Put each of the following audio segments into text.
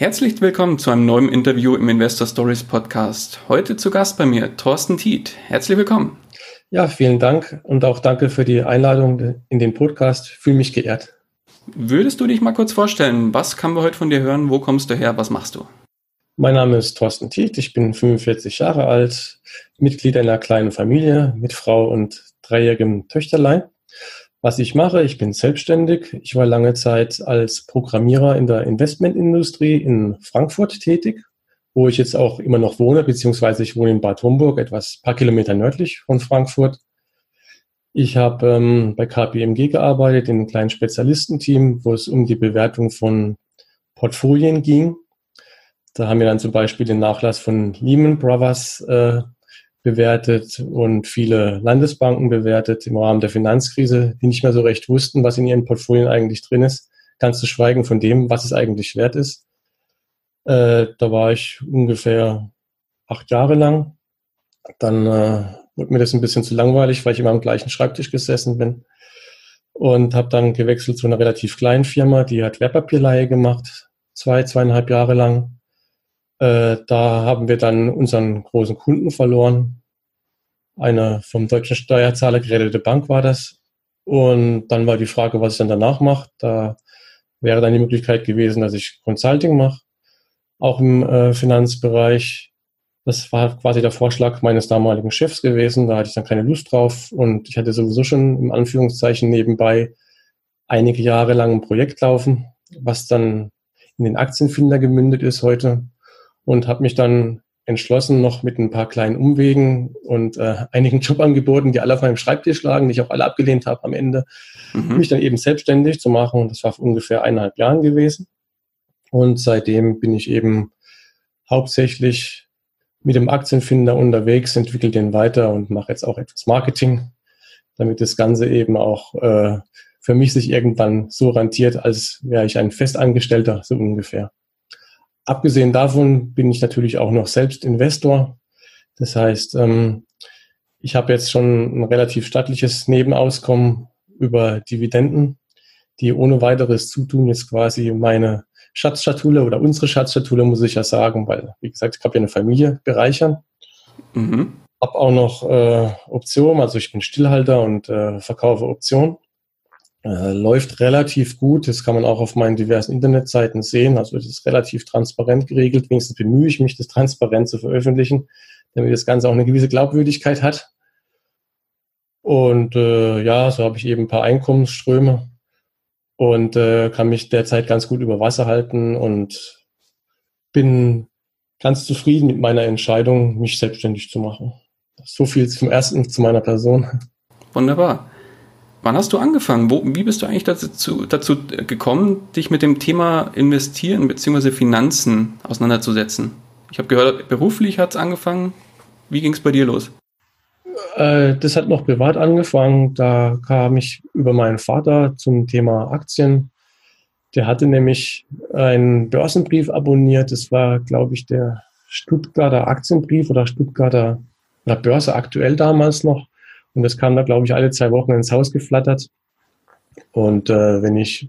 Herzlich willkommen zu einem neuen Interview im Investor Stories Podcast. Heute zu Gast bei mir Thorsten Tiet. Herzlich willkommen. Ja, vielen Dank und auch danke für die Einladung in den Podcast. Fühle mich geehrt. Würdest du dich mal kurz vorstellen? Was kann wir heute von dir hören? Wo kommst du her? Was machst du? Mein Name ist Thorsten Tiet. Ich bin 45 Jahre alt, Mitglied einer kleinen Familie mit Frau und dreijährigem Töchterlein. Was ich mache, ich bin selbstständig. Ich war lange Zeit als Programmierer in der Investmentindustrie in Frankfurt tätig, wo ich jetzt auch immer noch wohne, beziehungsweise ich wohne in Bad Homburg, etwas paar Kilometer nördlich von Frankfurt. Ich habe ähm, bei KPMG gearbeitet, in einem kleinen Spezialistenteam, wo es um die Bewertung von Portfolien ging. Da haben wir dann zum Beispiel den Nachlass von Lehman Brothers äh, bewertet und viele Landesbanken bewertet im Rahmen der Finanzkrise, die nicht mehr so recht wussten, was in ihren Portfolien eigentlich drin ist, ganz zu schweigen von dem, was es eigentlich wert ist. Äh, da war ich ungefähr acht Jahre lang. Dann äh, wurde mir das ein bisschen zu langweilig, weil ich immer am gleichen Schreibtisch gesessen bin und habe dann gewechselt zu einer relativ kleinen Firma, die hat Wertpapierleihe gemacht, zwei, zweieinhalb Jahre lang äh, da haben wir dann unseren großen Kunden verloren. Eine vom deutschen Steuerzahler gerettete Bank war das. Und dann war die Frage, was ich dann danach mache. Da wäre dann die Möglichkeit gewesen, dass ich Consulting mache, auch im äh, Finanzbereich. Das war quasi der Vorschlag meines damaligen Chefs gewesen. Da hatte ich dann keine Lust drauf und ich hatte sowieso schon im Anführungszeichen nebenbei einige Jahre lang ein Projekt laufen, was dann in den Aktienfinder gemündet ist heute und habe mich dann entschlossen, noch mit ein paar kleinen Umwegen und äh, einigen Jobangeboten, die alle auf meinem Schreibtisch lagen, die ich auch alle abgelehnt habe am Ende, mhm. mich dann eben selbstständig zu machen. Das war vor ungefähr eineinhalb Jahren gewesen. Und seitdem bin ich eben hauptsächlich mit dem Aktienfinder unterwegs, entwickle den weiter und mache jetzt auch etwas Marketing, damit das Ganze eben auch äh, für mich sich irgendwann so rentiert, als wäre ich ein Festangestellter, so ungefähr. Abgesehen davon bin ich natürlich auch noch selbst Investor. Das heißt, ähm, ich habe jetzt schon ein relativ stattliches Nebenauskommen über Dividenden, die ohne weiteres Zutun jetzt quasi meine Schatzschatulle oder unsere Schatzschatulle, muss ich ja sagen, weil, wie gesagt, ich habe ja eine Familie bereichern. Mhm. Habe auch noch äh, Optionen, also ich bin Stillhalter und äh, verkaufe Optionen. Äh, läuft relativ gut. Das kann man auch auf meinen diversen Internetseiten sehen. Also es ist relativ transparent geregelt. Wenigstens bemühe ich mich, das transparent zu veröffentlichen, damit das Ganze auch eine gewisse Glaubwürdigkeit hat. Und äh, ja, so habe ich eben ein paar Einkommensströme und äh, kann mich derzeit ganz gut über Wasser halten und bin ganz zufrieden mit meiner Entscheidung, mich selbstständig zu machen. So viel zum ersten zu meiner Person. Wunderbar. Wann hast du angefangen? Wo, wie bist du eigentlich dazu, dazu gekommen, dich mit dem Thema Investieren bzw. Finanzen auseinanderzusetzen? Ich habe gehört, beruflich hat es angefangen. Wie ging es bei dir los? Äh, das hat noch privat angefangen. Da kam ich über meinen Vater zum Thema Aktien. Der hatte nämlich einen Börsenbrief abonniert. Das war, glaube ich, der Stuttgarter Aktienbrief oder Stuttgarter oder Börse aktuell damals noch. Und das kam da, glaube ich, alle zwei Wochen ins Haus geflattert. Und äh, wenn ich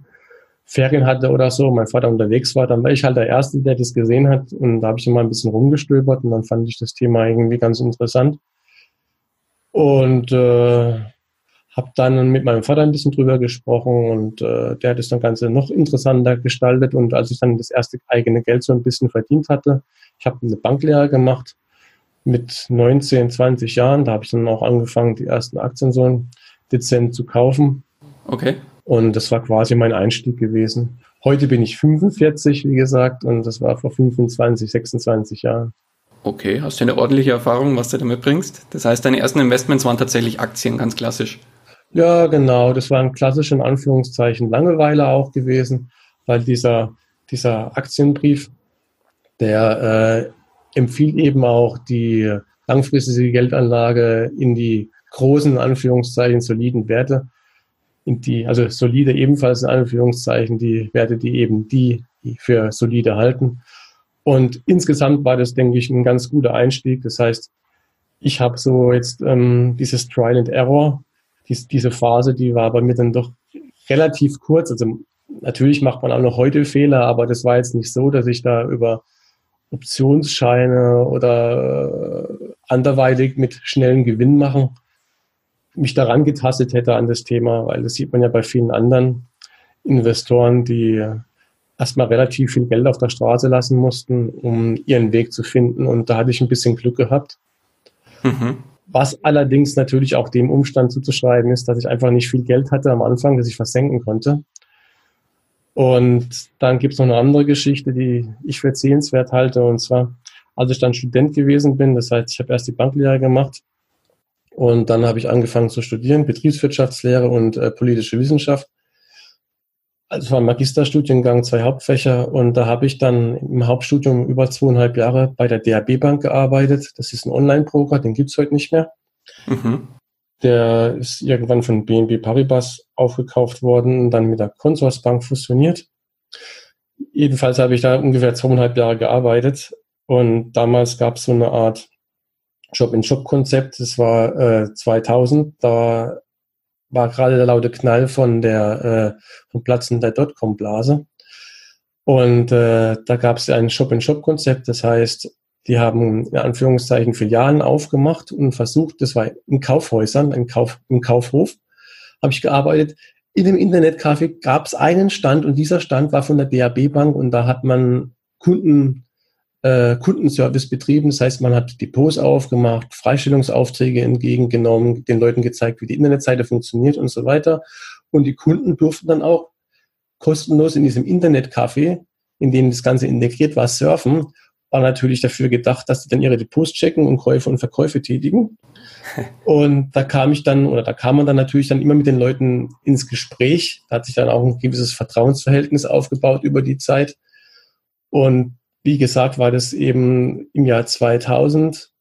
Ferien hatte oder so, mein Vater unterwegs war, dann war ich halt der Erste, der das gesehen hat. Und da habe ich immer ein bisschen rumgestöbert und dann fand ich das Thema irgendwie ganz interessant. Und äh, habe dann mit meinem Vater ein bisschen drüber gesprochen und äh, der hat das dann Ganze noch interessanter gestaltet. Und als ich dann das erste eigene Geld so ein bisschen verdient hatte, ich habe eine Banklehre gemacht mit 19, 20 Jahren. Da habe ich dann auch angefangen, die ersten Aktien so dezent zu kaufen. Okay. Und das war quasi mein Einstieg gewesen. Heute bin ich 45, wie gesagt, und das war vor 25, 26 Jahren. Okay, hast du eine ordentliche Erfahrung, was du damit bringst? Das heißt, deine ersten Investments waren tatsächlich Aktien, ganz klassisch. Ja, genau. Das war ein klassischer, in Anführungszeichen, Langeweile auch gewesen, weil dieser, dieser Aktienbrief, Der äh, empfiehlt eben auch die langfristige Geldanlage in die großen, Anführungszeichen, soliden Werte, in die, also solide ebenfalls in Anführungszeichen, die Werte, die eben die, für solide halten. Und insgesamt war das, denke ich, ein ganz guter Einstieg. Das heißt, ich habe so jetzt ähm, dieses Trial and Error, dies, diese Phase, die war bei mir dann doch relativ kurz. Also natürlich macht man auch noch heute Fehler, aber das war jetzt nicht so, dass ich da über Optionsscheine oder äh, anderweitig mit schnellen Gewinn machen mich daran getastet hätte an das Thema, weil das sieht man ja bei vielen anderen Investoren, die erstmal relativ viel Geld auf der Straße lassen mussten, um ihren Weg zu finden. Und da hatte ich ein bisschen Glück gehabt. Mhm. Was allerdings natürlich auch dem Umstand zuzuschreiben ist, dass ich einfach nicht viel Geld hatte am Anfang, dass ich versenken konnte. Und dann gibt es noch eine andere Geschichte, die ich für erzählenswert halte. Und zwar, als ich dann Student gewesen bin, das heißt, ich habe erst die Banklehre gemacht und dann habe ich angefangen zu studieren, Betriebswirtschaftslehre und äh, politische Wissenschaft. Also war ein Magisterstudiengang, zwei Hauptfächer und da habe ich dann im Hauptstudium über zweieinhalb Jahre bei der DAB Bank gearbeitet. Das ist ein Online-Broker, den gibt's heute nicht mehr. Mhm. Der ist irgendwann von BNB Paribas aufgekauft worden und dann mit der Consorsbank fusioniert. Jedenfalls habe ich da ungefähr zweieinhalb Jahre gearbeitet und damals gab es so eine Art Shop-in-Shop-Konzept. Das war äh, 2000. Da war gerade der laute Knall von der äh, vom Platzen der Dotcom-Blase. Und äh, da gab es ein Shop-in-Shop-Konzept. Das heißt, die haben in Anführungszeichen Filialen aufgemacht und versucht, das war in Kaufhäusern, im, Kauf, im Kaufhof, habe ich gearbeitet. In dem Internetcafé gab es einen Stand und dieser Stand war von der DAB Bank und da hat man Kunden äh, Kundenservice betrieben. Das heißt, man hat Depots aufgemacht, Freistellungsaufträge entgegengenommen, den Leuten gezeigt, wie die Internetseite funktioniert und so weiter. Und die Kunden durften dann auch kostenlos in diesem Internetcafé, in dem das Ganze integriert war, surfen. War natürlich dafür gedacht, dass sie dann ihre Depots checken und Käufe und Verkäufe tätigen. Und da kam ich dann, oder da kam man dann natürlich dann immer mit den Leuten ins Gespräch. Da hat sich dann auch ein gewisses Vertrauensverhältnis aufgebaut über die Zeit. Und wie gesagt, war das eben im Jahr 2000,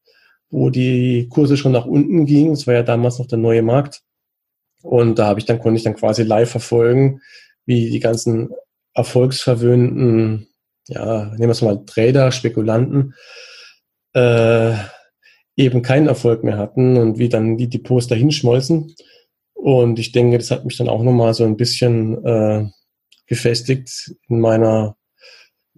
wo die Kurse schon nach unten gingen. Es war ja damals noch der neue Markt. Und da habe ich dann, konnte ich dann quasi live verfolgen, wie die ganzen erfolgsverwöhnten, ja, nehmen wir es mal Trader, Spekulanten, äh, eben keinen Erfolg mehr hatten und wie dann die Depots dahin schmolzen. Und ich denke, das hat mich dann auch nochmal so ein bisschen äh, gefestigt in meiner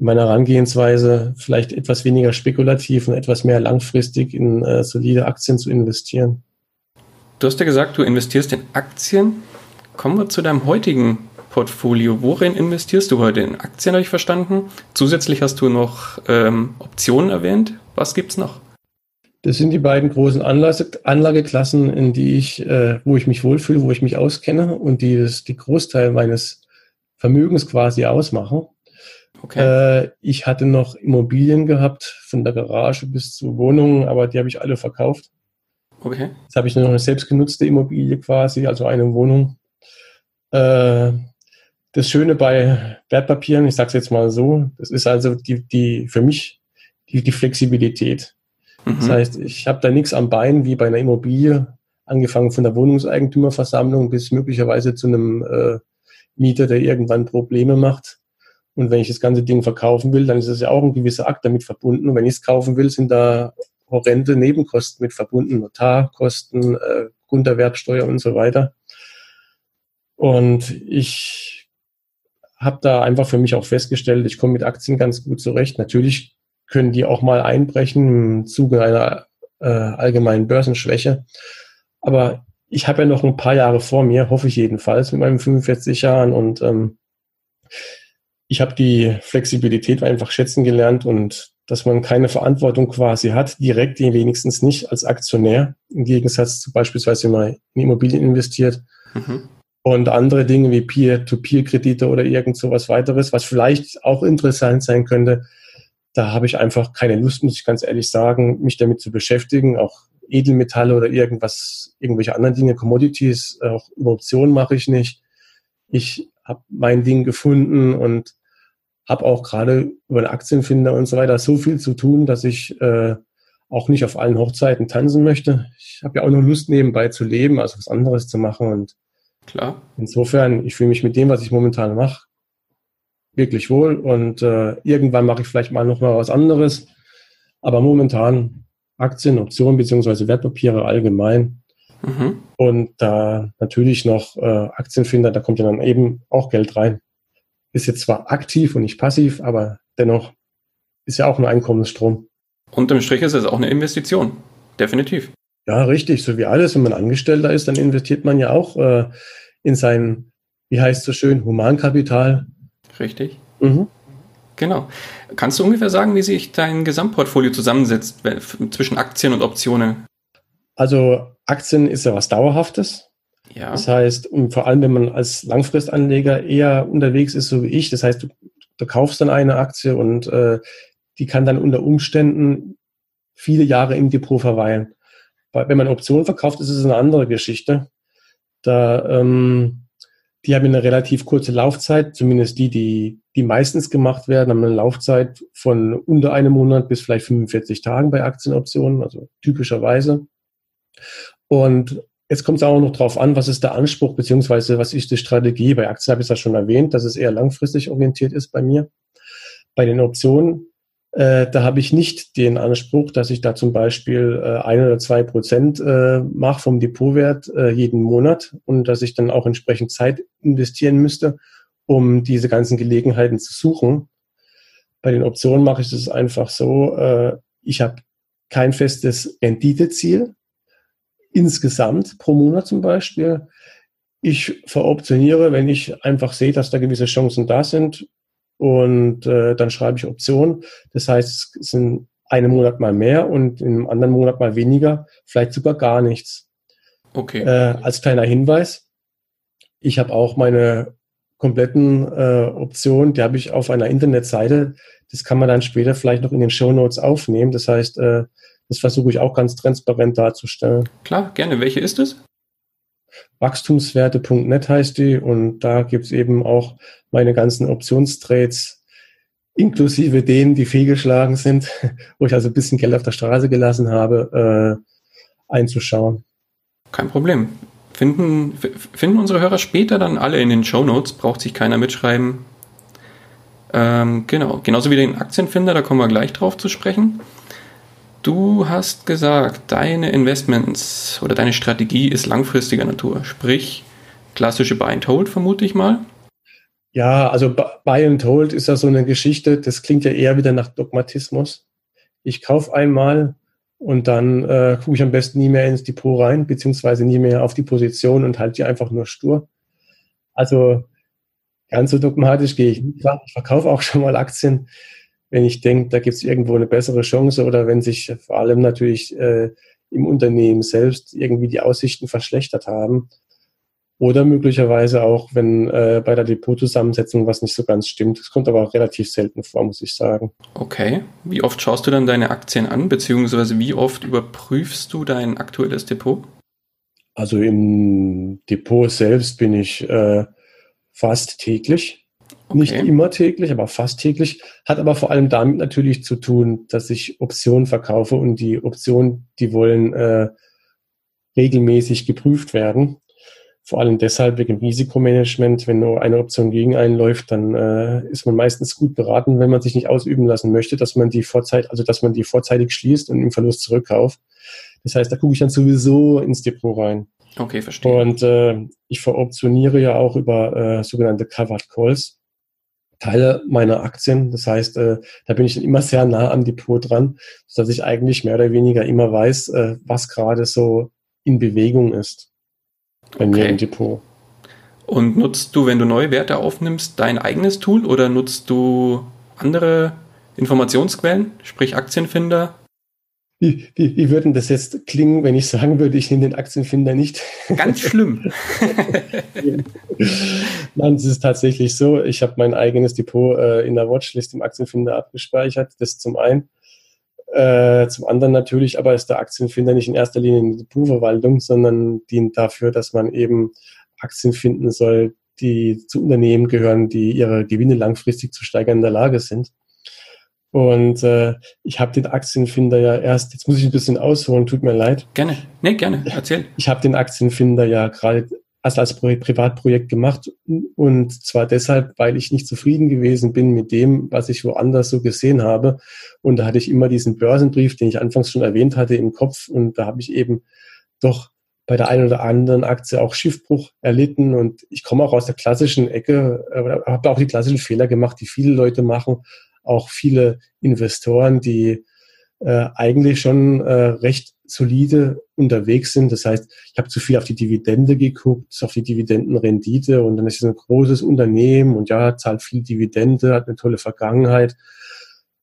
meiner Herangehensweise vielleicht etwas weniger spekulativ und etwas mehr langfristig in äh, solide Aktien zu investieren. Du hast ja gesagt, du investierst in Aktien. Kommen wir zu deinem heutigen Portfolio. Worin investierst du heute? In Aktien habe ich verstanden. Zusätzlich hast du noch ähm, Optionen erwähnt. Was gibt es noch? Das sind die beiden großen Anlage, Anlageklassen, in die ich, äh, wo ich mich wohlfühle, wo ich mich auskenne und die das, die Großteil meines Vermögens quasi ausmachen. Okay. Äh, ich hatte noch Immobilien gehabt, von der Garage bis zu Wohnungen, aber die habe ich alle verkauft. Okay. Jetzt habe ich nur noch eine selbstgenutzte Immobilie quasi, also eine Wohnung. Äh, das Schöne bei Wertpapieren, ich sage es jetzt mal so, das ist also die, die für mich die, die Flexibilität. Mhm. Das heißt, ich habe da nichts am Bein wie bei einer Immobilie, angefangen von der Wohnungseigentümerversammlung bis möglicherweise zu einem äh, Mieter, der irgendwann Probleme macht. Und wenn ich das ganze Ding verkaufen will, dann ist es ja auch ein gewisser Akt damit verbunden. Und wenn ich es kaufen will, sind da horrende Nebenkosten mit verbunden, Notarkosten, äh, Grunderwerbsteuer und so weiter. Und ich habe da einfach für mich auch festgestellt, ich komme mit Aktien ganz gut zurecht. Natürlich können die auch mal einbrechen im Zuge einer äh, allgemeinen Börsenschwäche. Aber ich habe ja noch ein paar Jahre vor mir, hoffe ich jedenfalls, mit meinen 45 Jahren. Und ähm, ich habe die Flexibilität einfach schätzen gelernt und dass man keine Verantwortung quasi hat, direkt wenigstens nicht als Aktionär, im Gegensatz zu beispielsweise, wenn man in Immobilien investiert. Mhm. Und andere Dinge wie Peer-to-Peer-Kredite oder irgend sowas weiteres, was vielleicht auch interessant sein könnte, da habe ich einfach keine Lust, muss ich ganz ehrlich sagen, mich damit zu beschäftigen. Auch Edelmetalle oder irgendwas, irgendwelche anderen Dinge, Commodities, auch über Optionen mache ich nicht. Ich habe mein Ding gefunden und habe auch gerade über den Aktienfinder und so weiter so viel zu tun, dass ich äh, auch nicht auf allen Hochzeiten tanzen möchte. Ich habe ja auch nur Lust nebenbei zu leben, also was anderes zu machen und Klar. Insofern, ich fühle mich mit dem, was ich momentan mache, wirklich wohl und äh, irgendwann mache ich vielleicht mal noch mal was anderes. Aber momentan Aktien, Optionen beziehungsweise Wertpapiere allgemein. Mhm. Und da natürlich noch äh, Aktienfinder, da kommt ja dann eben auch Geld rein. Ist jetzt zwar aktiv und nicht passiv, aber dennoch ist ja auch ein Einkommensstrom. Unterm Strich ist es auch eine Investition. Definitiv. Ja, richtig. So wie alles, wenn man Angestellter ist, dann investiert man ja auch äh, in sein, wie heißt es so schön, Humankapital. Richtig. Mhm. Genau. Kannst du ungefähr sagen, wie sich dein Gesamtportfolio zusammensetzt zwischen Aktien und Optionen? Also Aktien ist ja was Dauerhaftes. Ja. Das heißt, und vor allem, wenn man als Langfristanleger eher unterwegs ist, so wie ich, das heißt, du, du kaufst dann eine Aktie und äh, die kann dann unter Umständen viele Jahre im Depot verweilen. Wenn man Optionen verkauft, ist es eine andere Geschichte. Da, ähm, die haben eine relativ kurze Laufzeit, zumindest die, die, die meistens gemacht werden, haben eine Laufzeit von unter einem Monat bis vielleicht 45 Tagen bei Aktienoptionen, also typischerweise. Und jetzt kommt es auch noch drauf an, was ist der Anspruch, beziehungsweise was ist die Strategie. Bei Aktien habe ich es ja schon erwähnt, dass es eher langfristig orientiert ist bei mir. Bei den Optionen äh, da habe ich nicht den Anspruch, dass ich da zum Beispiel äh, ein oder zwei Prozent äh, mache vom Depotwert äh, jeden Monat und dass ich dann auch entsprechend Zeit investieren müsste, um diese ganzen Gelegenheiten zu suchen. Bei den Optionen mache ich es einfach so, äh, ich habe kein festes Renditeziel insgesamt pro Monat zum Beispiel. Ich veroptioniere, wenn ich einfach sehe, dass da gewisse Chancen da sind, und äh, dann schreibe ich Optionen. Das heißt, es sind einen Monat mal mehr und im anderen Monat mal weniger, vielleicht sogar gar nichts. Okay. Äh, als kleiner Hinweis, ich habe auch meine kompletten äh, Optionen, die habe ich auf einer Internetseite. Das kann man dann später vielleicht noch in den Show Notes aufnehmen. Das heißt, äh, das versuche ich auch ganz transparent darzustellen. Klar, gerne. Welche ist es? Wachstumswerte.net heißt die und da gibt's eben auch meine ganzen Optionstrades, inklusive denen, die fehlgeschlagen sind, wo ich also ein bisschen Geld auf der Straße gelassen habe, äh, einzuschauen. Kein Problem. Finden, finden unsere Hörer später dann alle in den Show Notes, braucht sich keiner mitschreiben. Ähm, genau, genauso wie den Aktienfinder, da kommen wir gleich drauf zu sprechen. Du hast gesagt, deine Investments oder deine Strategie ist langfristiger Natur, sprich klassische Buy and Hold vermute ich mal. Ja, also Buy and Hold ist ja so eine Geschichte, das klingt ja eher wieder nach Dogmatismus. Ich kaufe einmal und dann äh, gucke ich am besten nie mehr ins Depot rein, beziehungsweise nie mehr auf die Position und halte die einfach nur stur. Also ganz so dogmatisch gehe ich nicht. Ich verkaufe auch schon mal Aktien, wenn ich denke, da gibt es irgendwo eine bessere Chance oder wenn sich vor allem natürlich äh, im Unternehmen selbst irgendwie die Aussichten verschlechtert haben. Oder möglicherweise auch, wenn äh, bei der Depotzusammensetzung was nicht so ganz stimmt. Das kommt aber auch relativ selten vor, muss ich sagen. Okay. Wie oft schaust du dann deine Aktien an, beziehungsweise wie oft überprüfst du dein aktuelles Depot? Also im Depot selbst bin ich äh, fast täglich. Okay. Nicht immer täglich, aber fast täglich. Hat aber vor allem damit natürlich zu tun, dass ich Optionen verkaufe und die Optionen, die wollen äh, regelmäßig geprüft werden. Vor allem deshalb wegen Risikomanagement. Wenn nur eine Option gegen einen läuft, dann äh, ist man meistens gut beraten, wenn man sich nicht ausüben lassen möchte, dass man die vorzeit, also dass man die vorzeitig schließt und im Verlust zurückkauft. Das heißt, da gucke ich dann sowieso ins Depot rein. Okay, verstehe. Und äh, ich veroptioniere ja auch über äh, sogenannte Covered Calls. Teile meiner Aktien. Das heißt, äh, da bin ich dann immer sehr nah am Depot dran, dass ich eigentlich mehr oder weniger immer weiß, äh, was gerade so in Bewegung ist bei okay. mir im Depot. Und nutzt du, wenn du neue Werte aufnimmst, dein eigenes Tool oder nutzt du andere Informationsquellen, sprich Aktienfinder? Wie, wie, wie würde das jetzt klingen, wenn ich sagen würde, ich nehme den Aktienfinder nicht? Ganz schlimm. Nein, es ist tatsächlich so. Ich habe mein eigenes Depot äh, in der Watchlist im Aktienfinder abgespeichert. Das zum einen. Äh, zum anderen natürlich, aber ist der Aktienfinder nicht in erster Linie eine Depotverwaltung, sondern dient dafür, dass man eben Aktien finden soll, die zu Unternehmen gehören, die ihre Gewinne langfristig zu steigern in der Lage sind. Und äh, ich habe den Aktienfinder ja erst, jetzt muss ich ein bisschen ausholen, tut mir leid. Gerne, nee, gerne, erzähl. Ich habe den Aktienfinder ja gerade erst als Privatprojekt gemacht und zwar deshalb, weil ich nicht zufrieden gewesen bin mit dem, was ich woanders so gesehen habe. Und da hatte ich immer diesen Börsenbrief, den ich anfangs schon erwähnt hatte, im Kopf und da habe ich eben doch bei der einen oder anderen Aktie auch Schiffbruch erlitten und ich komme auch aus der klassischen Ecke, äh, habe auch die klassischen Fehler gemacht, die viele Leute machen, auch viele Investoren, die äh, eigentlich schon äh, recht solide unterwegs sind. Das heißt, ich habe zu viel auf die Dividende geguckt, auf die Dividendenrendite und dann ist es ein großes Unternehmen und ja, zahlt viel Dividende, hat eine tolle Vergangenheit.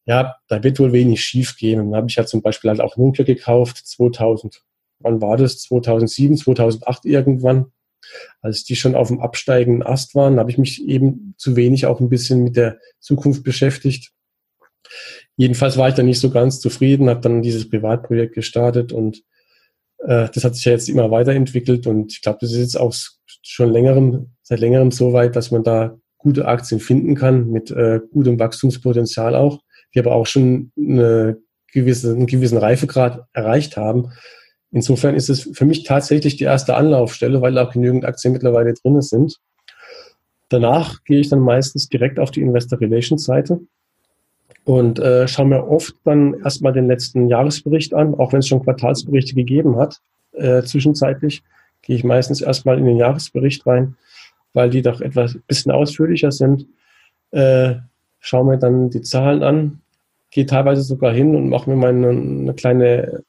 Ja, da wird wohl wenig schief gehen. Und dann habe ich ja zum Beispiel halt auch Nokia gekauft, 2000, wann war das? 2007, 2008 irgendwann. Als die schon auf dem absteigenden Ast waren, habe ich mich eben zu wenig auch ein bisschen mit der Zukunft beschäftigt. Jedenfalls war ich da nicht so ganz zufrieden, habe dann dieses Privatprojekt gestartet und äh, das hat sich ja jetzt immer weiterentwickelt und ich glaube, das ist jetzt auch schon längerem, seit längerem so weit, dass man da gute Aktien finden kann mit äh, gutem Wachstumspotenzial auch, die aber auch schon eine gewisse, einen gewissen Reifegrad erreicht haben. Insofern ist es für mich tatsächlich die erste Anlaufstelle, weil auch genügend Aktien mittlerweile drin sind. Danach gehe ich dann meistens direkt auf die Investor Relations Seite und äh, schaue mir oft dann erstmal den letzten Jahresbericht an, auch wenn es schon Quartalsberichte gegeben hat. Äh, zwischenzeitlich gehe ich meistens erstmal in den Jahresbericht rein, weil die doch etwas bisschen ausführlicher sind. Äh, schaue mir dann die Zahlen an, gehe teilweise sogar hin und mache mir meine eine kleine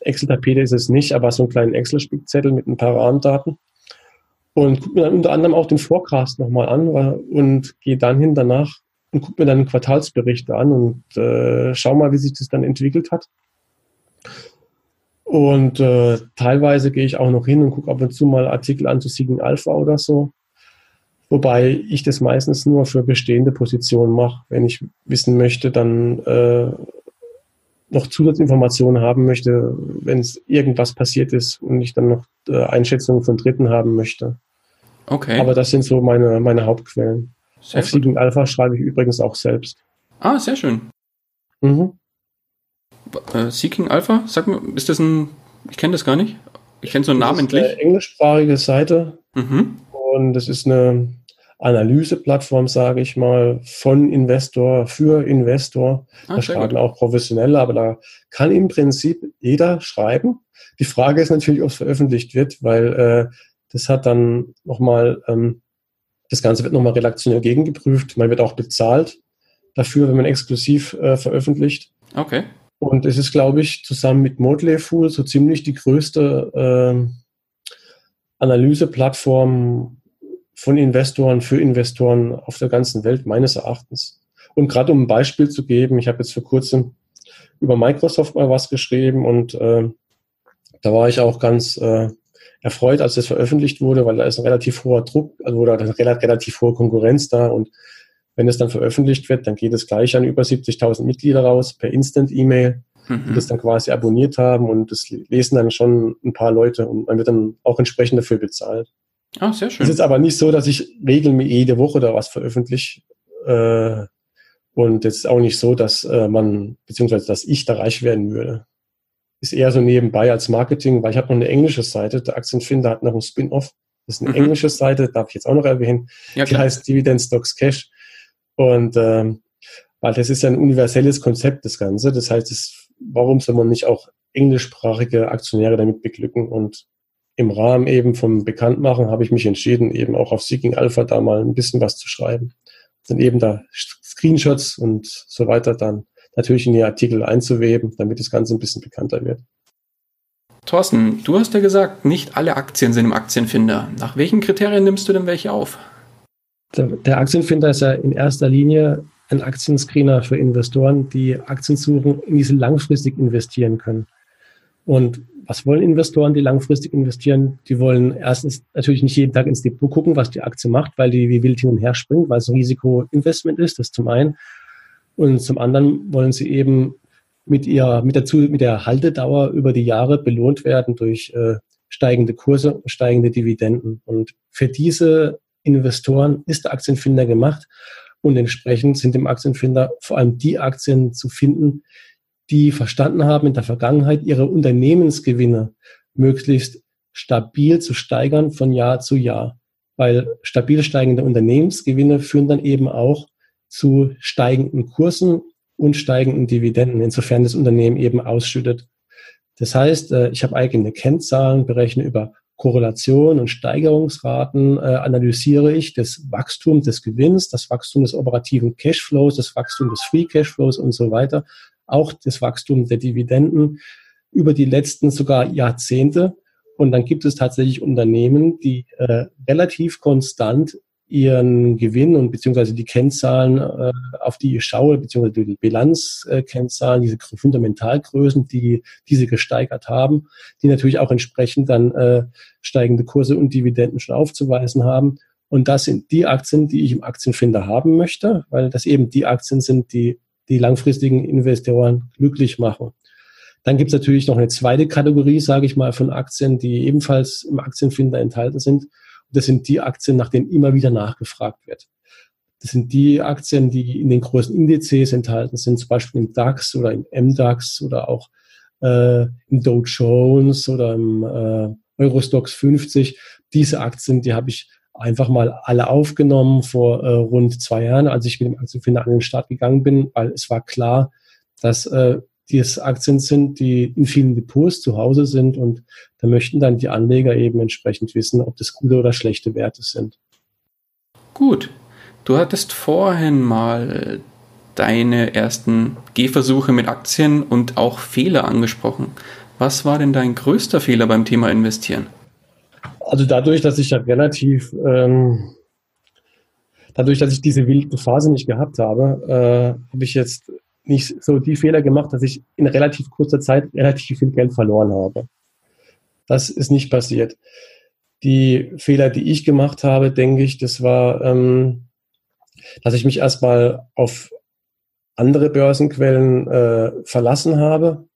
Excel-Tapete ist es nicht, aber so einen kleinen Excel-Spickzettel mit ein paar Rahmendaten und gucke mir dann unter anderem auch den Forecast nochmal an und gehe dann hin danach und gucke mir dann Quartalsberichte an und äh, schau mal, wie sich das dann entwickelt hat. Und äh, teilweise gehe ich auch noch hin und gucke ab und zu mal Artikel an zu Seeking Alpha oder so. Wobei ich das meistens nur für bestehende Positionen mache. Wenn ich wissen möchte, dann äh, noch Zusatzinformationen haben möchte, wenn es irgendwas passiert ist und ich dann noch äh, Einschätzungen von Dritten haben möchte. Okay. Aber das sind so meine, meine Hauptquellen. Sehr Auf Seeking Alpha schreibe ich übrigens auch selbst. Ah, sehr schön. Mhm. Äh, Seeking Alpha, sag mir, ist das ein, ich kenne das gar nicht. Ich kenne so einen namentlich. Das ist eine englischsprachige Seite. Mhm. Und das ist eine Analyseplattform, sage ich mal, von Investor für Investor. Ah, da schreiben gut. auch Professionelle, aber da kann im Prinzip jeder schreiben. Die Frage ist natürlich, ob es veröffentlicht wird, weil äh, das hat dann nochmal ähm, das Ganze wird nochmal redaktionell gegengeprüft. Man wird auch bezahlt dafür, wenn man exklusiv äh, veröffentlicht. Okay. Und es ist, glaube ich, zusammen mit Motley Fool so ziemlich die größte äh, Analyseplattform von Investoren für Investoren auf der ganzen Welt, meines Erachtens. Und gerade um ein Beispiel zu geben, ich habe jetzt vor kurzem über Microsoft mal was geschrieben und äh, da war ich auch ganz äh, erfreut, als das veröffentlicht wurde, weil da ist ein relativ hoher Druck, also oder eine relativ hohe Konkurrenz da und wenn es dann veröffentlicht wird, dann geht es gleich an über 70.000 Mitglieder raus per Instant-E-Mail, mhm. die das dann quasi abonniert haben und das lesen dann schon ein paar Leute und man wird dann auch entsprechend dafür bezahlt. Ah, sehr schön. Es ist aber nicht so, dass ich regelmäßig jede Woche da was veröffentliche. Äh, und es ist auch nicht so, dass äh, man, beziehungsweise dass ich da reich werden würde ist eher so nebenbei als Marketing, weil ich habe noch eine englische Seite. Der Aktienfinder hat noch einen Spin-off. Das ist eine mhm. englische Seite, darf ich jetzt auch noch erwähnen. Ja, die heißt Dividend Stocks Cash. Und ähm, weil das ist ja ein universelles Konzept, das Ganze. Das heißt, es, warum soll man nicht auch englischsprachige Aktionäre damit beglücken? Und im Rahmen eben vom Bekanntmachen habe ich mich entschieden, eben auch auf Seeking Alpha da mal ein bisschen was zu schreiben. Dann eben da Screenshots und so weiter dann natürlich in die Artikel einzuweben, damit das Ganze ein bisschen bekannter wird. Thorsten, du hast ja gesagt, nicht alle Aktien sind im Aktienfinder. Nach welchen Kriterien nimmst du denn welche auf? Der, der Aktienfinder ist ja in erster Linie ein Aktienscreener für Investoren, die Aktien suchen, in die sie langfristig investieren können. Und was wollen Investoren, die langfristig investieren? Die wollen erstens natürlich nicht jeden Tag ins Depot gucken, was die Aktie macht, weil die wie wild hin und her springt, weil es ein Risikoinvestment ist, das zum einen. Und zum anderen wollen sie eben mit ihr, mit der, mit der Haltedauer über die Jahre belohnt werden durch äh, steigende Kurse, steigende Dividenden. Und für diese Investoren ist der Aktienfinder gemacht und entsprechend sind im Aktienfinder vor allem die Aktien zu finden, die verstanden haben, in der Vergangenheit ihre Unternehmensgewinne möglichst stabil zu steigern von Jahr zu Jahr. Weil stabil steigende Unternehmensgewinne führen dann eben auch zu steigenden Kursen und steigenden Dividenden, insofern das Unternehmen eben ausschüttet. Das heißt, äh, ich habe eigene Kennzahlen, berechne über Korrelation und Steigerungsraten, äh, analysiere ich das Wachstum des Gewinns, das Wachstum des operativen Cashflows, das Wachstum des Free Cashflows und so weiter, auch das Wachstum der Dividenden über die letzten sogar Jahrzehnte. Und dann gibt es tatsächlich Unternehmen, die äh, relativ konstant ihren Gewinn und beziehungsweise die Kennzahlen, äh, auf die ich schaue, beziehungsweise die Bilanzkennzahlen, diese Fundamentalgrößen, die diese gesteigert haben, die natürlich auch entsprechend dann äh, steigende Kurse und Dividenden schon aufzuweisen haben. Und das sind die Aktien, die ich im Aktienfinder haben möchte, weil das eben die Aktien sind, die die langfristigen Investoren glücklich machen. Dann gibt es natürlich noch eine zweite Kategorie, sage ich mal, von Aktien, die ebenfalls im Aktienfinder enthalten sind. Das sind die Aktien, nach denen immer wieder nachgefragt wird. Das sind die Aktien, die in den großen Indizes enthalten sind, zum Beispiel im DAX oder im MDAX oder auch äh, im Dow Jones oder im äh, Eurostox 50. Diese Aktien, die habe ich einfach mal alle aufgenommen vor äh, rund zwei Jahren, als ich mit dem Aktienfinder an den Start gegangen bin, weil es war klar, dass äh, dies Aktien sind, die in vielen Depots zu Hause sind und da möchten dann die Anleger eben entsprechend wissen, ob das gute oder schlechte Werte sind. Gut. Du hattest vorhin mal deine ersten Gehversuche mit Aktien und auch Fehler angesprochen. Was war denn dein größter Fehler beim Thema Investieren? Also dadurch, dass ich ja relativ, ähm, dadurch, dass ich diese wilde Phase nicht gehabt habe, äh, habe ich jetzt nicht so die Fehler gemacht, dass ich in relativ kurzer Zeit relativ viel Geld verloren habe. Das ist nicht passiert. Die Fehler, die ich gemacht habe, denke ich, das war, ähm, dass ich mich erstmal auf andere Börsenquellen äh, verlassen habe.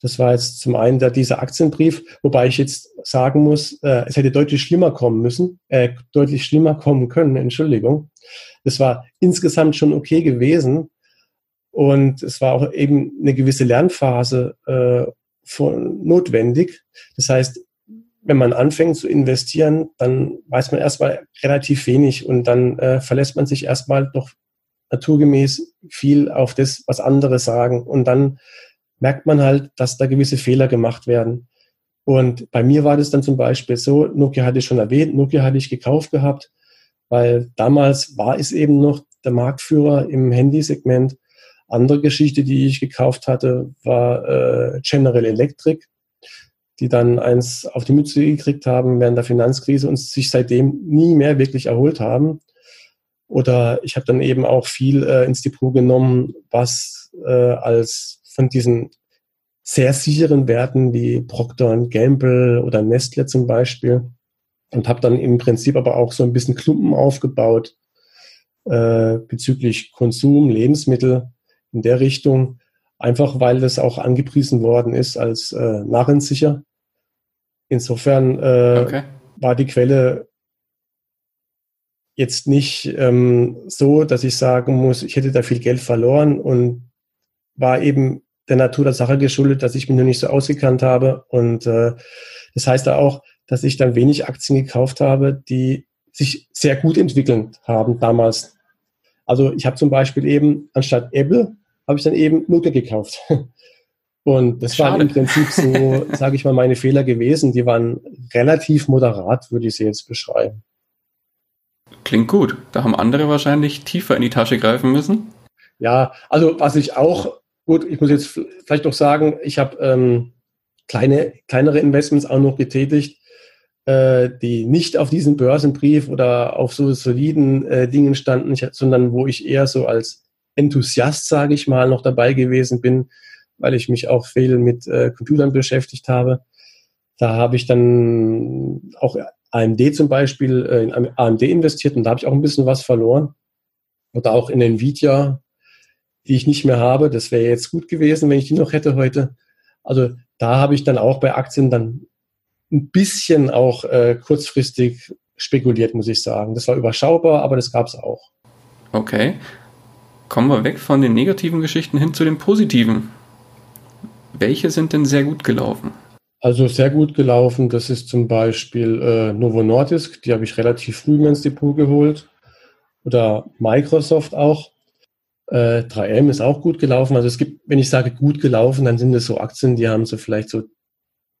Das war jetzt zum einen der, dieser Aktienbrief, wobei ich jetzt sagen muss, äh, es hätte deutlich schlimmer kommen müssen, äh, deutlich schlimmer kommen können, Entschuldigung. Das war insgesamt schon okay gewesen, und es war auch eben eine gewisse Lernphase äh, von, notwendig. Das heißt, wenn man anfängt zu investieren, dann weiß man erstmal relativ wenig und dann äh, verlässt man sich erstmal doch naturgemäß viel auf das, was andere sagen. Und dann merkt man halt, dass da gewisse Fehler gemacht werden. Und bei mir war das dann zum Beispiel so, Nokia hatte ich schon erwähnt, Nokia hatte ich gekauft gehabt, weil damals war es eben noch der Marktführer im Handysegment andere Geschichte, die ich gekauft hatte, war äh, General Electric, die dann eins auf die Mütze gekriegt haben während der Finanzkrise und sich seitdem nie mehr wirklich erholt haben. Oder ich habe dann eben auch viel äh, ins Depot genommen, was äh, als von diesen sehr sicheren Werten wie Procter Gamble oder Nestle zum Beispiel und habe dann im Prinzip aber auch so ein bisschen Klumpen aufgebaut äh, bezüglich Konsum, Lebensmittel in der Richtung, einfach weil das auch angepriesen worden ist als äh, narrensicher. Insofern äh, okay. war die Quelle jetzt nicht ähm, so, dass ich sagen muss, ich hätte da viel Geld verloren und war eben der Natur der Sache geschuldet, dass ich mich noch nicht so ausgekannt habe. Und äh, das heißt auch, dass ich dann wenig Aktien gekauft habe, die sich sehr gut entwickelt haben damals. Also ich habe zum Beispiel eben anstatt Apple habe ich dann eben Nokia gekauft. Und das Schade. waren im Prinzip so, sage ich mal, meine Fehler gewesen. Die waren relativ moderat, würde ich sie jetzt beschreiben. Klingt gut. Da haben andere wahrscheinlich tiefer in die Tasche greifen müssen. Ja, also was ich auch, gut, ich muss jetzt vielleicht noch sagen, ich habe ähm, kleine, kleinere Investments auch noch getätigt, äh, die nicht auf diesen Börsenbrief oder auf so soliden äh, Dingen standen, sondern wo ich eher so als Enthusiast, sage ich mal, noch dabei gewesen bin, weil ich mich auch viel mit äh, Computern beschäftigt habe. Da habe ich dann auch AMD zum Beispiel äh, in AMD investiert und da habe ich auch ein bisschen was verloren. Oder auch in Nvidia, die ich nicht mehr habe. Das wäre jetzt gut gewesen, wenn ich die noch hätte heute. Also da habe ich dann auch bei Aktien dann ein bisschen auch äh, kurzfristig spekuliert, muss ich sagen. Das war überschaubar, aber das gab es auch. Okay. Kommen wir weg von den negativen Geschichten hin zu den positiven. Welche sind denn sehr gut gelaufen? Also sehr gut gelaufen, das ist zum Beispiel äh, Novo Nordisk, die habe ich relativ früh mir ins Depot geholt. Oder Microsoft auch. Äh, 3M ist auch gut gelaufen. Also es gibt, wenn ich sage gut gelaufen, dann sind es so Aktien, die haben so vielleicht so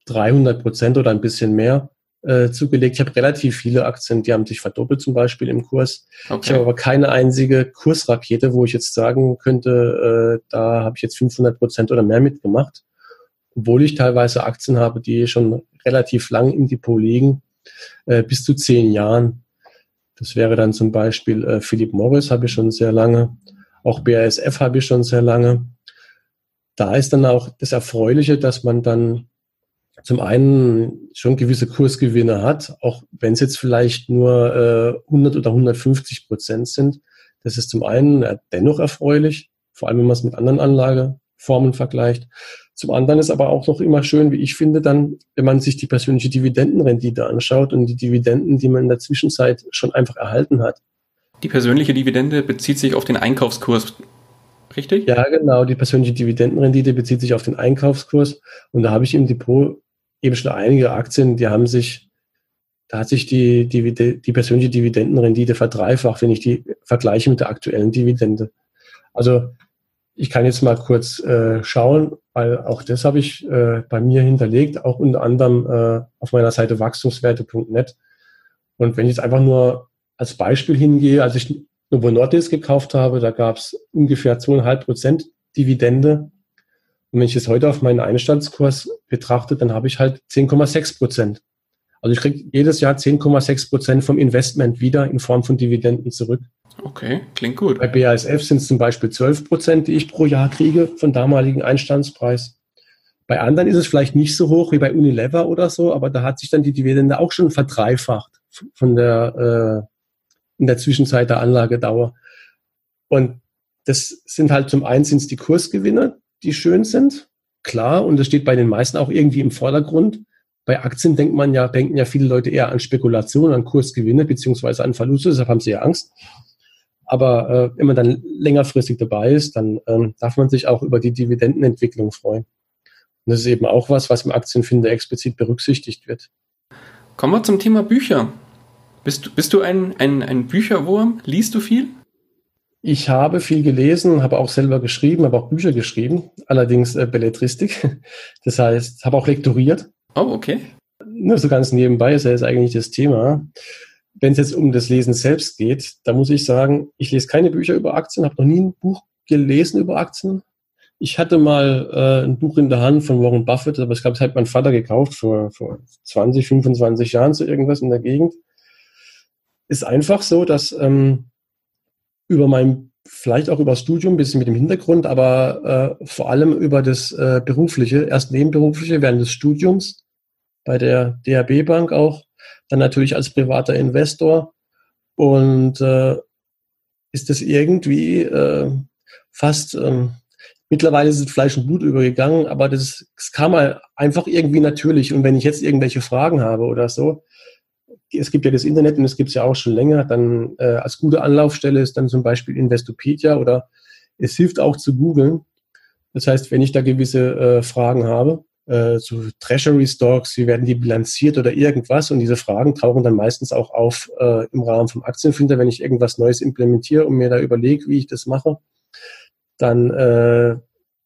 300 Prozent oder ein bisschen mehr äh, zugelegt. Ich habe relativ viele Aktien, die haben sich verdoppelt zum Beispiel im Kurs. Okay. Ich habe aber keine einzige Kursrakete, wo ich jetzt sagen könnte, äh, da habe ich jetzt 500 Prozent oder mehr mitgemacht. Obwohl ich teilweise Aktien habe, die schon relativ lang im Depot liegen, äh, bis zu zehn Jahren. Das wäre dann zum Beispiel äh, Philip Morris habe ich schon sehr lange. Auch BASF habe ich schon sehr lange. Da ist dann auch das Erfreuliche, dass man dann zum einen schon gewisse Kursgewinne hat, auch wenn es jetzt vielleicht nur äh, 100 oder 150 Prozent sind. Das ist zum einen äh, dennoch erfreulich, vor allem wenn man es mit anderen Anlageformen vergleicht. Zum anderen ist aber auch noch immer schön, wie ich finde, dann, wenn man sich die persönliche Dividendenrendite anschaut und die Dividenden, die man in der Zwischenzeit schon einfach erhalten hat. Die persönliche Dividende bezieht sich auf den Einkaufskurs, richtig? Ja, genau. Die persönliche Dividendenrendite bezieht sich auf den Einkaufskurs. Und da habe ich im Depot eben schon einige Aktien, die haben sich, da hat sich die, die, die persönliche Dividendenrendite verdreifacht, wenn ich die vergleiche mit der aktuellen Dividende. Also ich kann jetzt mal kurz äh, schauen, weil auch das habe ich äh, bei mir hinterlegt, auch unter anderem äh, auf meiner Seite wachstumswerte.net. Und wenn ich jetzt einfach nur als Beispiel hingehe, als ich Novo Nordisk gekauft habe, da gab es ungefähr zweieinhalb Prozent Dividende und wenn ich es heute auf meinen Einstandskurs betrachte, dann habe ich halt 10,6 Prozent. Also ich kriege jedes Jahr 10,6 Prozent vom Investment wieder in Form von Dividenden zurück. Okay, klingt gut. Bei BASF sind es zum Beispiel 12 Prozent, die ich pro Jahr kriege von damaligen Einstandspreis. Bei anderen ist es vielleicht nicht so hoch wie bei Unilever oder so, aber da hat sich dann die Dividende auch schon verdreifacht von der, äh, in der Zwischenzeit der Anlagedauer. Und das sind halt zum einen sind es die Kursgewinne, die schön sind, klar, und das steht bei den meisten auch irgendwie im Vordergrund. Bei Aktien denkt man ja, denken ja viele Leute eher an Spekulation, an Kursgewinne beziehungsweise an Verluste, deshalb haben sie ja Angst. Aber äh, wenn man dann längerfristig dabei ist, dann ähm, darf man sich auch über die Dividendenentwicklung freuen. Und das ist eben auch was, was im Aktienfinder explizit berücksichtigt wird. Kommen wir zum Thema Bücher. Bist, bist du ein, ein, ein Bücherwurm? Liest du viel? Ich habe viel gelesen, habe auch selber geschrieben, habe auch Bücher geschrieben, allerdings äh, Belletristik. Das heißt, habe auch lektoriert. Oh, okay. Nur so ganz nebenbei ist ja jetzt eigentlich das Thema. Wenn es jetzt um das Lesen selbst geht, da muss ich sagen, ich lese keine Bücher über Aktien, habe noch nie ein Buch gelesen über Aktien. Ich hatte mal äh, ein Buch in der Hand von Warren Buffett, aber ich glaube, es hat mein Vater gekauft vor, vor 20, 25 Jahren so irgendwas in der Gegend. Ist einfach so, dass ähm, über mein, vielleicht auch über das Studium, ein bisschen mit dem Hintergrund, aber äh, vor allem über das äh, Berufliche, erst Nebenberufliche während des Studiums bei der DHB Bank auch, dann natürlich als privater Investor. Und äh, ist das irgendwie äh, fast, ähm, mittlerweile ist es Fleisch und Blut übergegangen, aber das, das kam mal einfach irgendwie natürlich. Und wenn ich jetzt irgendwelche Fragen habe oder so, es gibt ja das Internet und es gibt es ja auch schon länger, dann äh, als gute Anlaufstelle ist dann zum Beispiel Investopedia oder es hilft auch zu googeln. Das heißt, wenn ich da gewisse äh, Fragen habe, äh, zu Treasury Stocks, wie werden die bilanziert oder irgendwas und diese Fragen tauchen dann meistens auch auf äh, im Rahmen vom Aktienfinder, wenn ich irgendwas Neues implementiere und mir da überlege, wie ich das mache, dann äh,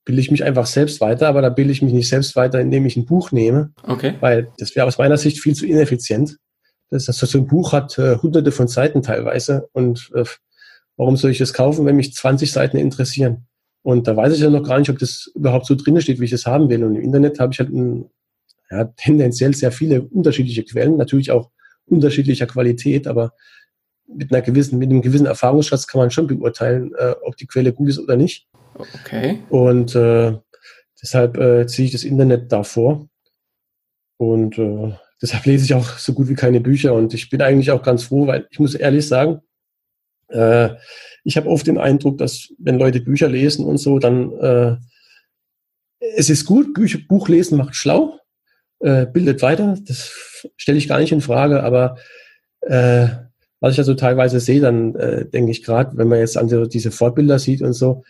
bilde ich mich einfach selbst weiter, aber da bilde ich mich nicht selbst weiter, indem ich ein Buch nehme, okay. weil das wäre aus meiner Sicht viel zu ineffizient. Das, das so ein Buch hat äh, hunderte von Seiten teilweise. Und äh, warum soll ich das kaufen, wenn mich 20 Seiten interessieren? Und da weiß ich ja noch gar nicht, ob das überhaupt so drin steht, wie ich es haben will. Und im Internet habe ich halt ein, ja, tendenziell sehr viele unterschiedliche Quellen, natürlich auch unterschiedlicher Qualität, aber mit einer gewissen, mit einem gewissen Erfahrungsschatz kann man schon beurteilen, äh, ob die Quelle gut ist oder nicht. Okay. Und äh, deshalb äh, ziehe ich das Internet davor. Und äh, deshalb lese ich auch so gut wie keine Bücher und ich bin eigentlich auch ganz froh, weil ich muss ehrlich sagen, äh, ich habe oft den Eindruck, dass wenn Leute Bücher lesen und so, dann äh, es ist gut, Bücher, Buch lesen macht schlau, äh, bildet weiter, das stelle ich gar nicht in Frage, aber Äh, was ich also teilweise sehe, dann äh, denke ich gerade, wenn man jetzt an so diese Vorbilder sieht und so,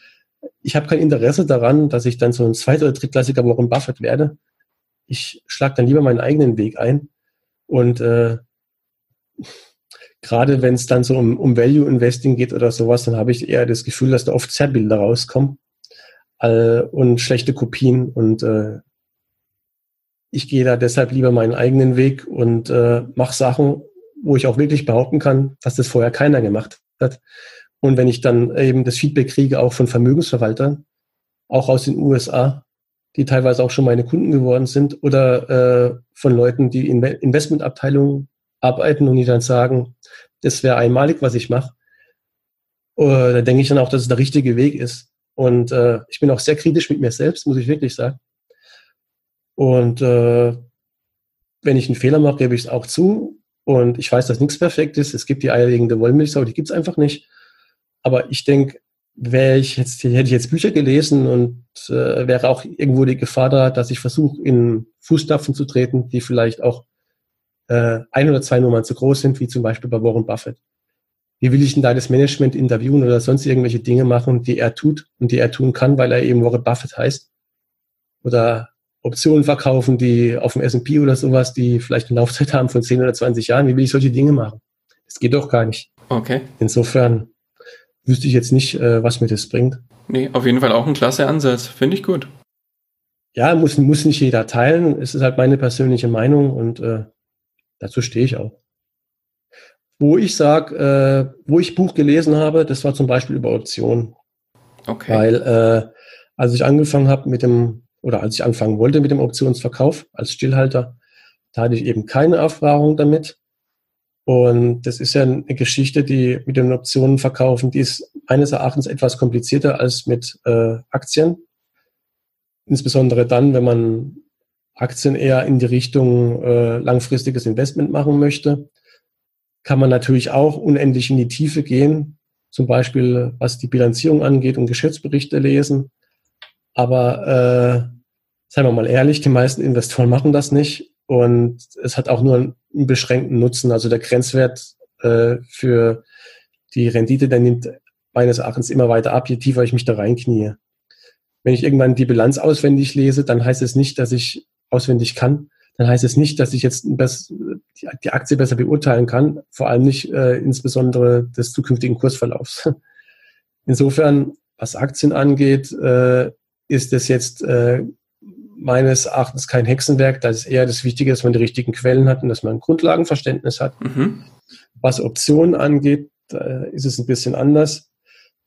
ich habe kein Interesse daran, dass ich dann so ein zweit- oder drittklassiger Warren Buffett werde. Ich schlage dann lieber meinen eigenen Weg ein. Und äh, gerade wenn es dann so um, um Value Investing geht oder sowas, dann habe ich eher das Gefühl, dass da oft Zerrbilder rauskommen äh, und schlechte Kopien. Und äh, ich gehe da deshalb lieber meinen eigenen Weg und äh, mache Sachen, wo ich auch wirklich behaupten kann, dass das vorher keiner gemacht hat. Und wenn ich dann eben das Feedback kriege, auch von Vermögensverwaltern, auch aus den USA, die teilweise auch schon meine Kunden geworden sind, oder äh, von Leuten, die in Investmentabteilungen arbeiten und die dann sagen, das wäre einmalig, was ich mache, äh, da denke ich dann auch, dass es der richtige Weg ist. Und äh, ich bin auch sehr kritisch mit mir selbst, muss ich wirklich sagen. Und äh, wenn ich einen Fehler mache, gebe ich es auch zu. Und ich weiß, dass nichts perfekt ist. Es gibt die eierlegende Wollmilchsau, die gibt es einfach nicht. Aber ich denke, wäre ich jetzt, hätte ich jetzt Bücher gelesen und äh, wäre auch irgendwo die Gefahr da, dass ich versuche, in Fußstapfen zu treten, die vielleicht auch äh, ein oder zwei Nummern zu groß sind, wie zum Beispiel bei Warren Buffett. Wie will ich denn da das Management interviewen oder sonst irgendwelche Dinge machen, die er tut und die er tun kann, weil er eben Warren Buffett heißt? Oder Optionen verkaufen, die auf dem S&P oder sowas, die vielleicht eine Laufzeit haben von 10 oder 20 Jahren. Wie will ich solche Dinge machen? Das geht doch gar nicht. Okay. Insofern wüsste ich jetzt nicht, äh, was mir das bringt. Nee, auf jeden Fall auch ein klasse Ansatz. Finde ich gut. Ja, muss, muss nicht jeder teilen. Es ist halt meine persönliche Meinung und äh, dazu stehe ich auch. Wo ich sage, äh, wo ich Buch gelesen habe, das war zum Beispiel über Optionen. Okay. Weil äh, als ich angefangen habe mit dem oder als ich anfangen wollte mit dem Optionsverkauf als Stillhalter, da hatte ich eben keine Erfahrung damit. Und das ist ja eine Geschichte, die mit den Optionen verkaufen, die ist meines Erachtens etwas komplizierter als mit äh, Aktien. Insbesondere dann, wenn man Aktien eher in die Richtung äh, langfristiges Investment machen möchte, kann man natürlich auch unendlich in die Tiefe gehen, zum Beispiel was die Bilanzierung angeht und Geschäftsberichte lesen. Aber äh, seien wir mal ehrlich, die meisten Investoren machen das nicht und es hat auch nur einen beschränkten Nutzen. Also der Grenzwert äh, für die Rendite, der nimmt meines Erachtens immer weiter ab, je tiefer ich mich da reinknie. Wenn ich irgendwann die Bilanz auswendig lese, dann heißt es nicht, dass ich auswendig kann. Dann heißt es nicht, dass ich jetzt die Aktie besser beurteilen kann, vor allem nicht äh, insbesondere des zukünftigen Kursverlaufs. Insofern, was Aktien angeht, äh, ist es jetzt äh, meines Erachtens kein Hexenwerk. Da ist eher das Wichtige, dass man die richtigen Quellen hat und dass man ein Grundlagenverständnis hat. Mhm. Was Optionen angeht, ist es ein bisschen anders.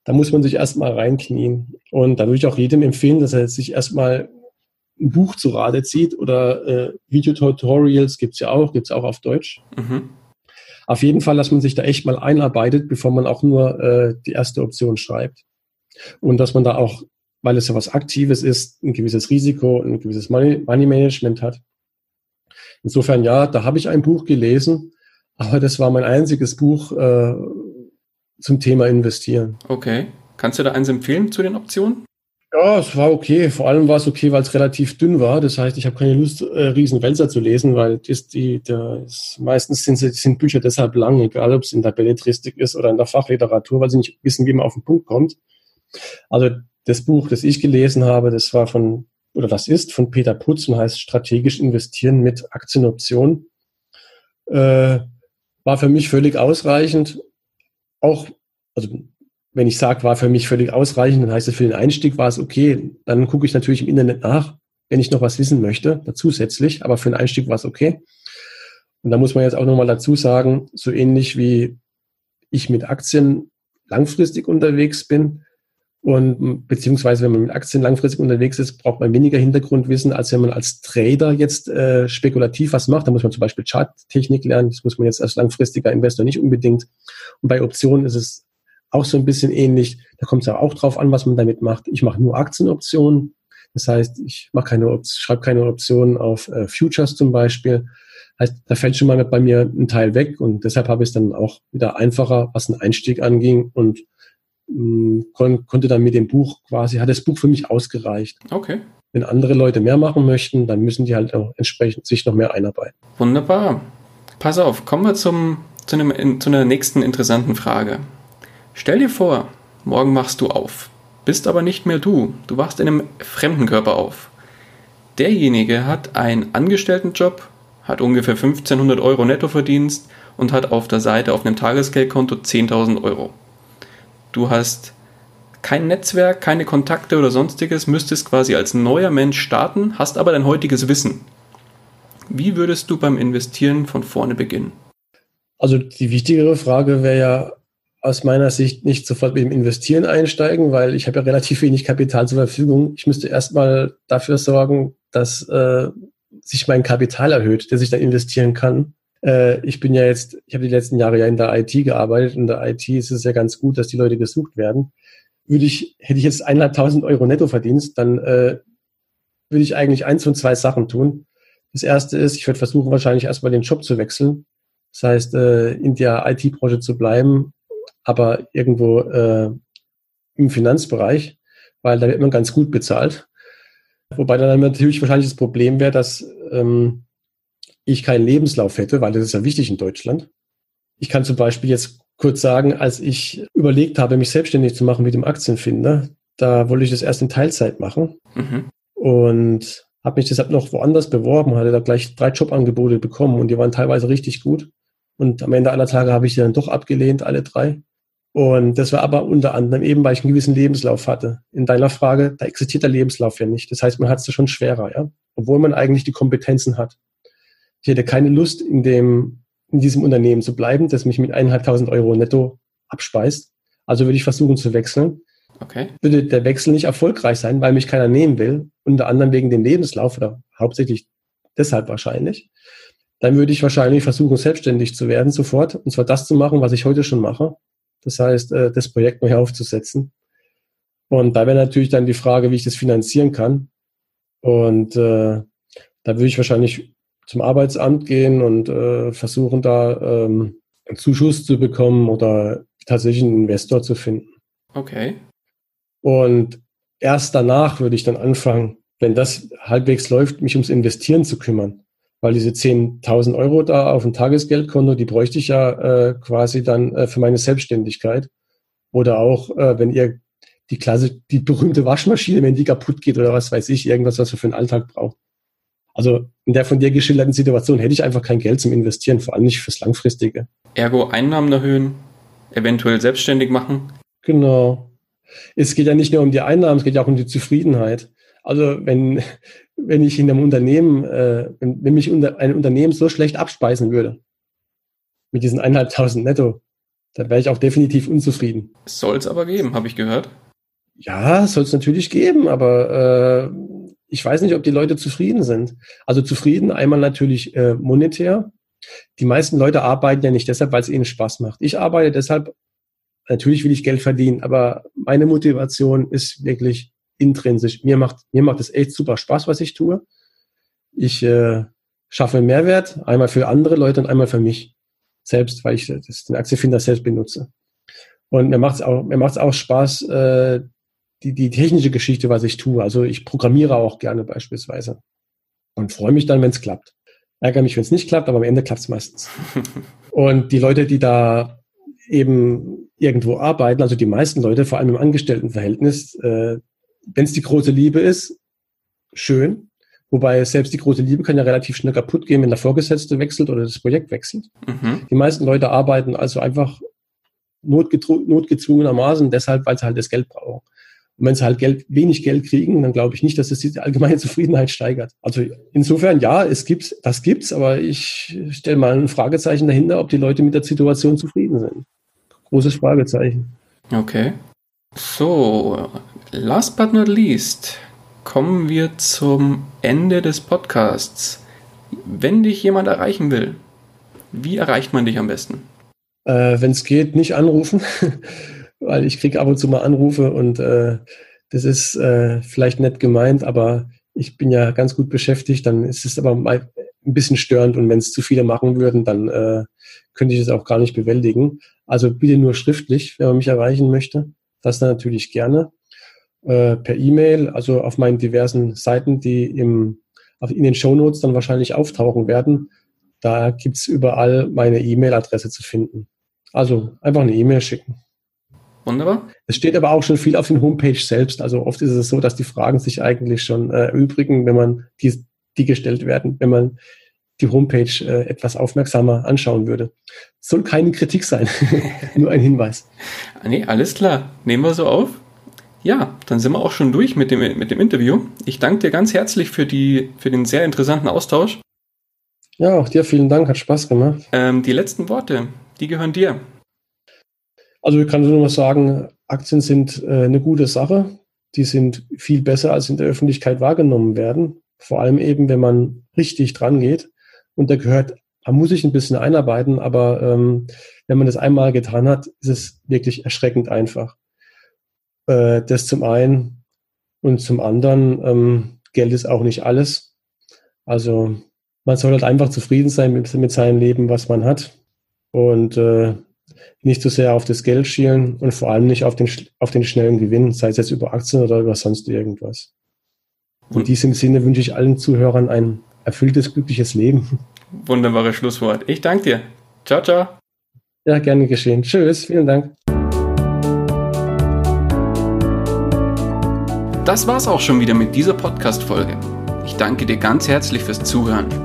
Da muss man sich erstmal reinknien. Und da würde ich auch jedem empfehlen, dass er sich erstmal ein Buch zu Rate zieht oder äh, Videotutorials gibt es ja auch, gibt es auch auf Deutsch. Mhm. Auf jeden Fall, dass man sich da echt mal einarbeitet, bevor man auch nur äh, die erste Option schreibt. Und dass man da auch weil es ja was Aktives ist, ein gewisses Risiko, ein gewisses Money, Money Management hat. Insofern, ja, da habe ich ein Buch gelesen, aber das war mein einziges Buch äh, zum Thema Investieren. Okay. Kannst du da eins empfehlen zu den Optionen? Ja, es war okay. Vor allem war es okay, weil es relativ dünn war. Das heißt, ich habe keine Lust, äh, riesen Wälzer zu lesen, weil das, die, das, meistens sind, sind Bücher deshalb lang, egal ob es in der Belletristik ist oder in der Fachliteratur, weil sie nicht wissen, wie man auf den Punkt kommt. Also das Buch, das ich gelesen habe, das war von, oder das ist von Peter Putz und heißt Strategisch investieren mit Aktienoptionen. Äh, war für mich völlig ausreichend. Auch, also wenn ich sage, war für mich völlig ausreichend, dann heißt es für den Einstieg war es okay. Dann gucke ich natürlich im Internet nach, wenn ich noch was wissen möchte, zusätzlich. Aber für den Einstieg war es okay. Und da muss man jetzt auch nochmal dazu sagen, so ähnlich wie ich mit Aktien langfristig unterwegs bin, und beziehungsweise, wenn man mit Aktien langfristig unterwegs ist, braucht man weniger Hintergrundwissen, als wenn man als Trader jetzt äh, spekulativ was macht. Da muss man zum Beispiel Charttechnik lernen. Das muss man jetzt als langfristiger Investor nicht unbedingt. Und bei Optionen ist es auch so ein bisschen ähnlich. Da kommt es ja auch drauf an, was man damit macht. Ich mache nur Aktienoptionen. Das heißt, ich mache keine, schreibe keine Optionen auf äh, Futures zum Beispiel. Heißt, da fällt schon mal bei mir ein Teil weg und deshalb habe ich es dann auch wieder einfacher, was den Einstieg anging und kon konnte dann mit dem Buch quasi, hat das Buch für mich ausgereicht. Okay. Wenn andere Leute mehr machen möchten, dann müssen die halt auch entsprechend sich noch mehr einarbeiten. Wunderbar. Pass auf, kommen wir zum zu, einem, zu einer nächsten interessanten Frage. Stell dir vor, morgen machst du auf, bist aber nicht mehr du, du wachst in einem fremden Körper auf. Derjenige hat einen Angestelltenjob, hat ungefähr 1500 Euro Nettoverdienst und hat auf der Seite auf einem Tagesgeldkonto 10.000 Euro. Du hast kein Netzwerk, keine Kontakte oder sonstiges, müsstest quasi als neuer Mensch starten, hast aber dein heutiges Wissen. Wie würdest du beim Investieren von vorne beginnen? Also die wichtigere Frage wäre ja aus meiner Sicht nicht sofort mit dem Investieren einsteigen, weil ich habe ja relativ wenig Kapital zur Verfügung. Ich müsste erstmal dafür sorgen, dass äh, sich mein Kapital erhöht, dass ich dann investieren kann. Äh, ich bin ja jetzt, ich habe die letzten Jahre ja in der IT gearbeitet. In der IT ist es ja ganz gut, dass die Leute gesucht werden. Würde ich, hätte ich jetzt eineinhalbtausend Euro Nettoverdienst, dann äh, würde ich eigentlich eins von zwei Sachen tun. Das erste ist, ich würde versuchen, wahrscheinlich erstmal den Job zu wechseln. Das heißt, äh, in der IT-Branche zu bleiben aber irgendwo äh, im Finanzbereich, weil da wird man ganz gut bezahlt. Wobei dann natürlich wahrscheinlich das Problem wäre, dass ähm, ich keinen Lebenslauf hätte, weil das ist ja wichtig in Deutschland. Ich kann zum Beispiel jetzt kurz sagen, als ich überlegt habe, mich selbstständig zu machen mit dem Aktienfinder, da wollte ich das erst in Teilzeit machen mhm. und habe mich deshalb noch woanders beworben, hatte da gleich drei Jobangebote bekommen und die waren teilweise richtig gut. Und am Ende aller Tage habe ich die dann doch abgelehnt, alle drei. Und das war aber unter anderem eben, weil ich einen gewissen Lebenslauf hatte. In deiner Frage, da existiert der Lebenslauf ja nicht. Das heißt, man hat es schon schwerer, ja. Obwohl man eigentlich die Kompetenzen hat. Ich hätte keine Lust, in dem, in diesem Unternehmen zu bleiben, das mich mit eineinhalbtausend Euro netto abspeist. Also würde ich versuchen zu wechseln. Okay. Würde der Wechsel nicht erfolgreich sein, weil mich keiner nehmen will, unter anderem wegen dem Lebenslauf oder hauptsächlich deshalb wahrscheinlich, dann würde ich wahrscheinlich versuchen, selbstständig zu werden sofort. Und zwar das zu machen, was ich heute schon mache. Das heißt, äh, das Projekt neu aufzusetzen. Und da wäre natürlich dann die Frage, wie ich das finanzieren kann. Und äh, da würde ich wahrscheinlich zum Arbeitsamt gehen und äh, versuchen, da ähm, einen Zuschuss zu bekommen oder tatsächlich einen Investor zu finden. Okay. Und erst danach würde ich dann anfangen, wenn das halbwegs läuft, mich ums Investieren zu kümmern weil diese 10.000 Euro da auf dem Tagesgeldkonto, die bräuchte ich ja äh, quasi dann äh, für meine Selbstständigkeit. Oder auch, äh, wenn ihr die Klasse, die berühmte Waschmaschine, wenn die kaputt geht oder was weiß ich, irgendwas, was wir für den Alltag brauchen. Also in der von dir geschilderten Situation hätte ich einfach kein Geld zum Investieren, vor allem nicht fürs Langfristige. Ergo Einnahmen erhöhen, eventuell selbstständig machen. Genau. Es geht ja nicht nur um die Einnahmen, es geht ja auch um die Zufriedenheit. Also wenn, wenn ich in einem Unternehmen, äh, wenn, wenn mich unter, ein Unternehmen so schlecht abspeisen würde, mit diesen eineinhalbtausend netto, dann wäre ich auch definitiv unzufrieden. Soll es aber geben, habe ich gehört. Ja, soll es natürlich geben, aber äh, ich weiß nicht, ob die Leute zufrieden sind. Also zufrieden einmal natürlich äh, monetär. Die meisten Leute arbeiten ja nicht deshalb, weil es ihnen Spaß macht. Ich arbeite deshalb, natürlich will ich Geld verdienen, aber meine Motivation ist wirklich intrinsisch. Mir macht, mir macht es echt super Spaß, was ich tue. Ich äh, schaffe Mehrwert, einmal für andere Leute und einmal für mich selbst, weil ich das, den Aktienfinder selbst benutze. Und mir macht es auch, mir macht's auch Spaß, äh, die, die technische Geschichte, was ich tue. Also ich programmiere auch gerne beispielsweise und freue mich dann, wenn es klappt. Ärgere mich, wenn es nicht klappt, aber am Ende klappt es meistens. und die Leute, die da eben irgendwo arbeiten, also die meisten Leute, vor allem im Angestelltenverhältnis, äh, wenn es die große Liebe ist, schön. Wobei selbst die große Liebe kann ja relativ schnell kaputt gehen, wenn der Vorgesetzte wechselt oder das Projekt wechselt. Mhm. Die meisten Leute arbeiten also einfach notgezwungenermaßen deshalb, weil sie halt das Geld brauchen. Und wenn sie halt Geld, wenig Geld kriegen, dann glaube ich nicht, dass es die allgemeine Zufriedenheit steigert. Also insofern ja, es gibt, das gibt's, aber ich stelle mal ein Fragezeichen dahinter, ob die Leute mit der Situation zufrieden sind. Großes Fragezeichen. Okay. So, last but not least kommen wir zum Ende des Podcasts. Wenn dich jemand erreichen will, wie erreicht man dich am besten? Äh, Wenn es geht, nicht anrufen, weil ich kriege ab und zu mal Anrufe und äh, das ist äh, vielleicht nett gemeint, aber ich bin ja ganz gut beschäftigt, dann ist es aber mal ein bisschen störend und wenn es zu viele machen würden, dann äh, könnte ich es auch gar nicht bewältigen. Also bitte nur schriftlich, wenn man mich erreichen möchte. Das dann natürlich gerne äh, per E-Mail, also auf meinen diversen Seiten, die im, auf, in den Show Notes dann wahrscheinlich auftauchen werden. Da gibt's überall meine E-Mail-Adresse zu finden. Also einfach eine E-Mail schicken. Wunderbar. Es steht aber auch schon viel auf den Homepage selbst. Also oft ist es so, dass die Fragen sich eigentlich schon äh, erübrigen, wenn man die, die gestellt werden, wenn man die Homepage äh, etwas aufmerksamer anschauen würde. Soll keine Kritik sein, nur ein Hinweis. Nee, alles klar. Nehmen wir so auf. Ja, dann sind wir auch schon durch mit dem, mit dem Interview. Ich danke dir ganz herzlich für, die, für den sehr interessanten Austausch. Ja, auch dir vielen Dank, hat Spaß gemacht. Ähm, die letzten Worte, die gehören dir. Also ich kann nur mal sagen, Aktien sind äh, eine gute Sache. Die sind viel besser, als in der Öffentlichkeit wahrgenommen werden. Vor allem eben, wenn man richtig dran geht. Und da gehört, man muss sich ein bisschen einarbeiten, aber ähm, wenn man das einmal getan hat, ist es wirklich erschreckend einfach. Äh, das zum einen. Und zum anderen, ähm, Geld ist auch nicht alles. Also man soll halt einfach zufrieden sein mit, mit seinem Leben, was man hat. Und äh, nicht so sehr auf das Geld schielen und vor allem nicht auf den, auf den schnellen Gewinn, sei es jetzt über Aktien oder über sonst irgendwas. In diesem Sinne wünsche ich allen Zuhörern ein erfülltes, glückliches Leben. Wunderbares Schlusswort. Ich danke dir. Ciao, ciao. Ja, gerne geschehen. Tschüss, vielen Dank. Das war's auch schon wieder mit dieser Podcast-Folge. Ich danke dir ganz herzlich fürs Zuhören.